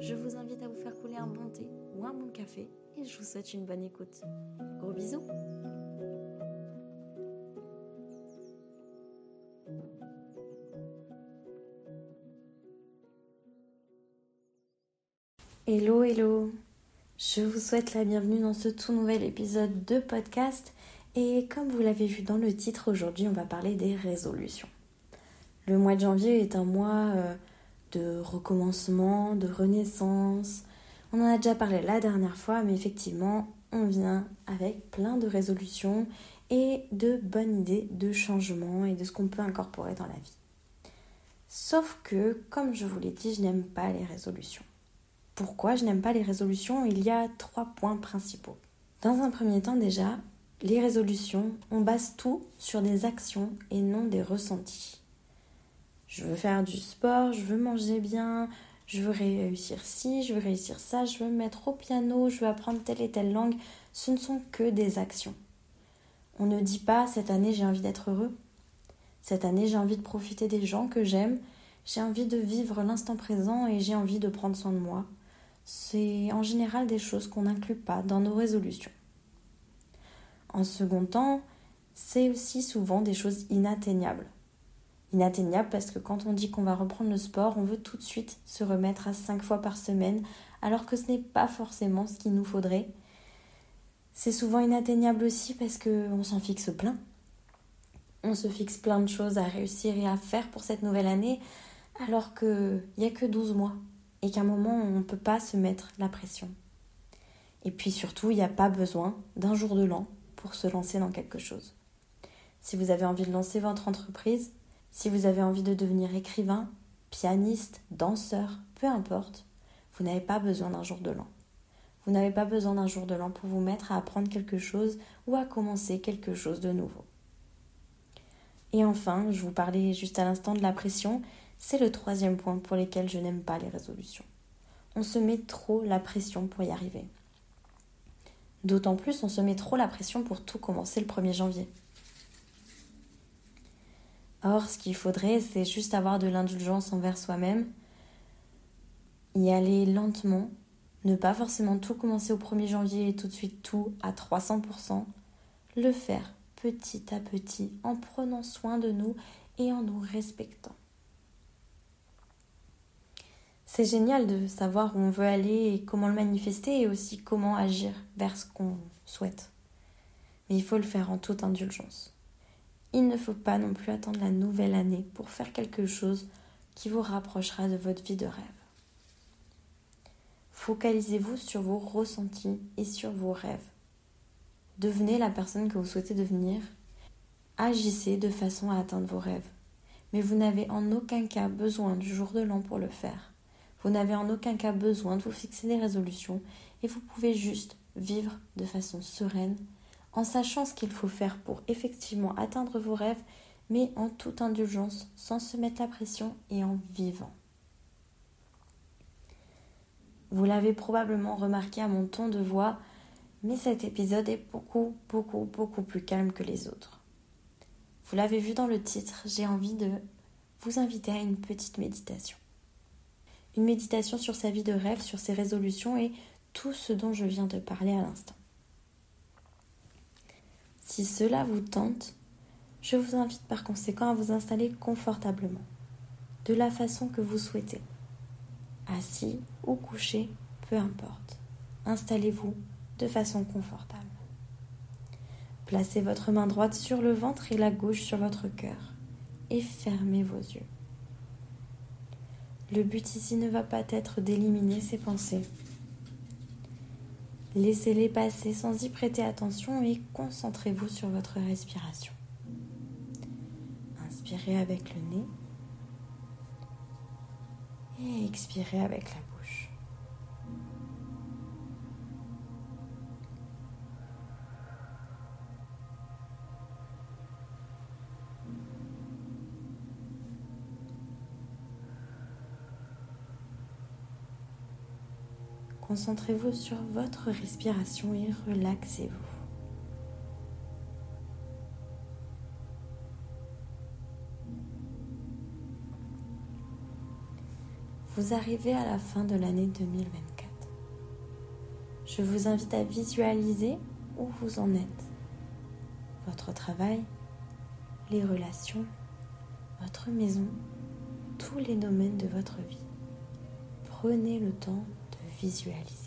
je vous invite à vous faire couler un bon thé ou un bon café et je vous souhaite une bonne écoute. Gros bisous Hello hello Je vous souhaite la bienvenue dans ce tout nouvel épisode de podcast et comme vous l'avez vu dans le titre, aujourd'hui on va parler des résolutions. Le mois de janvier est un mois euh, de recommencement, de renaissance. On en a déjà parlé la dernière fois, mais effectivement, on vient avec plein de résolutions et de bonnes idées de changement et de ce qu'on peut incorporer dans la vie. Sauf que, comme je vous l'ai dit, je n'aime pas les résolutions. Pourquoi je n'aime pas les résolutions? Il y a trois points principaux. Dans un premier temps déjà, les résolutions, on base tout sur des actions et non des ressentis. Je veux faire du sport, je veux manger bien, je veux réussir ci, je veux réussir ça, je veux me mettre au piano, je veux apprendre telle et telle langue. Ce ne sont que des actions. On ne dit pas cette année j'ai envie d'être heureux. Cette année j'ai envie de profiter des gens que j'aime. J'ai envie de vivre l'instant présent et j'ai envie de prendre soin de moi. C'est en général des choses qu'on n'inclut pas dans nos résolutions. En second temps, c'est aussi souvent des choses inatteignables. Inatteignables parce que quand on dit qu'on va reprendre le sport, on veut tout de suite se remettre à 5 fois par semaine, alors que ce n'est pas forcément ce qu'il nous faudrait. C'est souvent inatteignable aussi parce qu'on s'en fixe plein. On se fixe plein de choses à réussir et à faire pour cette nouvelle année, alors qu'il n'y a que 12 mois et qu'à un moment on ne peut pas se mettre la pression. Et puis surtout, il n'y a pas besoin d'un jour de l'an pour se lancer dans quelque chose. Si vous avez envie de lancer votre entreprise, si vous avez envie de devenir écrivain, pianiste, danseur, peu importe, vous n'avez pas besoin d'un jour de l'an. Vous n'avez pas besoin d'un jour de l'an pour vous mettre à apprendre quelque chose ou à commencer quelque chose de nouveau. Et enfin, je vous parlais juste à l'instant de la pression, c'est le troisième point pour lequel je n'aime pas les résolutions. On se met trop la pression pour y arriver. D'autant plus, on se met trop la pression pour tout commencer le 1er janvier. Or, ce qu'il faudrait, c'est juste avoir de l'indulgence envers soi-même, y aller lentement, ne pas forcément tout commencer au 1er janvier et tout de suite tout à 300%, le faire petit à petit en prenant soin de nous et en nous respectant. C'est génial de savoir où on veut aller et comment le manifester et aussi comment agir vers ce qu'on souhaite. Mais il faut le faire en toute indulgence. Il ne faut pas non plus attendre la nouvelle année pour faire quelque chose qui vous rapprochera de votre vie de rêve. Focalisez-vous sur vos ressentis et sur vos rêves. Devenez la personne que vous souhaitez devenir. Agissez de façon à atteindre vos rêves. Mais vous n'avez en aucun cas besoin du jour de l'an pour le faire. Vous n'avez en aucun cas besoin de vous fixer des résolutions et vous pouvez juste vivre de façon sereine en sachant ce qu'il faut faire pour effectivement atteindre vos rêves, mais en toute indulgence, sans se mettre la pression et en vivant. Vous l'avez probablement remarqué à mon ton de voix, mais cet épisode est beaucoup, beaucoup, beaucoup plus calme que les autres. Vous l'avez vu dans le titre, j'ai envie de vous inviter à une petite méditation une méditation sur sa vie de rêve, sur ses résolutions et tout ce dont je viens de parler à l'instant. Si cela vous tente, je vous invite par conséquent à vous installer confortablement, de la façon que vous souhaitez. Assis ou couché, peu importe. Installez-vous de façon confortable. Placez votre main droite sur le ventre et la gauche sur votre cœur et fermez vos yeux. Le but ici ne va pas être d'éliminer ces pensées. Laissez-les passer sans y prêter attention et concentrez-vous sur votre respiration. Inspirez avec le nez et expirez avec la bouche. Concentrez-vous sur votre respiration et relaxez-vous. Vous arrivez à la fin de l'année 2024. Je vous invite à visualiser où vous en êtes. Votre travail, les relations, votre maison, tous les domaines de votre vie. Prenez le temps visualiser.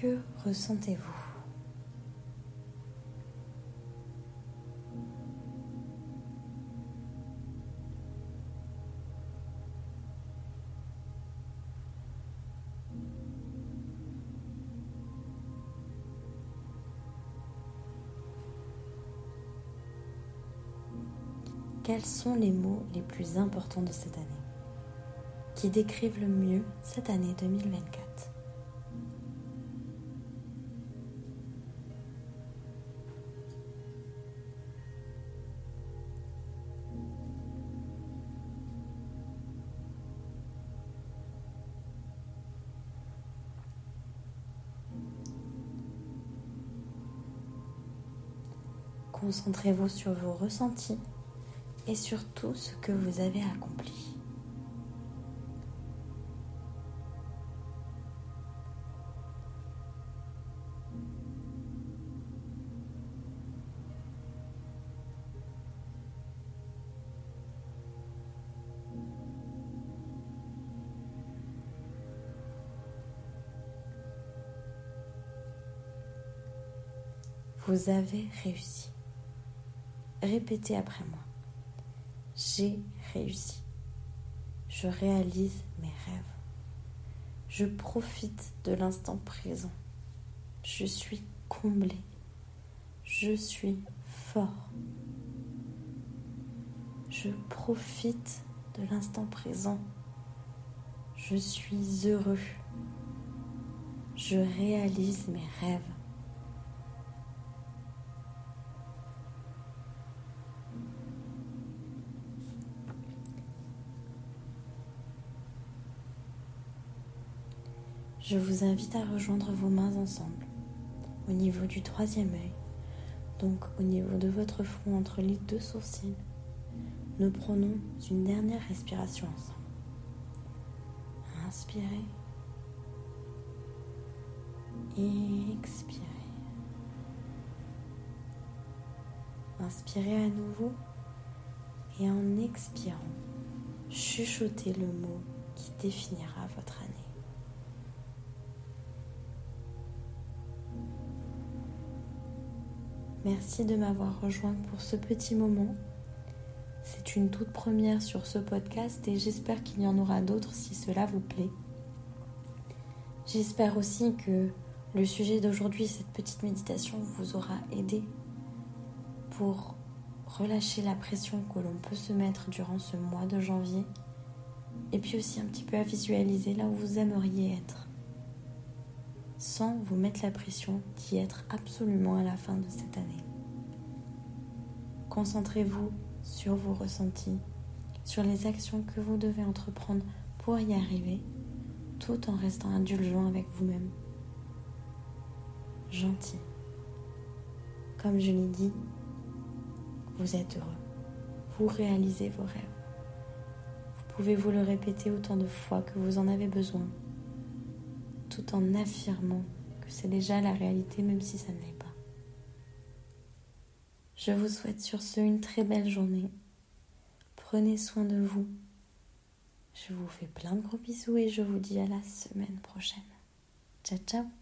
Que ressentez-vous Quels sont les mots les plus importants de cette année qui décrivent le mieux cette année 2024 Concentrez-vous sur vos ressentis et sur tout ce que vous avez accompli. Vous avez réussi. Répétez après moi. J'ai réussi. Je réalise mes rêves. Je profite de l'instant présent. Je suis comblé. Je suis fort. Je profite de l'instant présent. Je suis heureux. Je réalise mes rêves. Je vous invite à rejoindre vos mains ensemble au niveau du troisième œil, donc au niveau de votre front entre les deux sourcils. Nous prenons une dernière respiration ensemble. Inspirez. Expirez. Inspirez à nouveau et en expirant, chuchotez le mot qui définira votre année. Merci de m'avoir rejoint pour ce petit moment. C'est une toute première sur ce podcast et j'espère qu'il y en aura d'autres si cela vous plaît. J'espère aussi que le sujet d'aujourd'hui, cette petite méditation, vous aura aidé pour relâcher la pression que l'on peut se mettre durant ce mois de janvier et puis aussi un petit peu à visualiser là où vous aimeriez être sans vous mettre la pression d'y être absolument à la fin de cette année. Concentrez-vous sur vos ressentis, sur les actions que vous devez entreprendre pour y arriver, tout en restant indulgent avec vous-même. Gentil. Comme je l'ai dit, vous êtes heureux. Vous réalisez vos rêves. Vous pouvez vous le répéter autant de fois que vous en avez besoin tout en affirmant que c'est déjà la réalité même si ça ne l'est pas. Je vous souhaite sur ce une très belle journée. Prenez soin de vous. Je vous fais plein de gros bisous et je vous dis à la semaine prochaine. Ciao ciao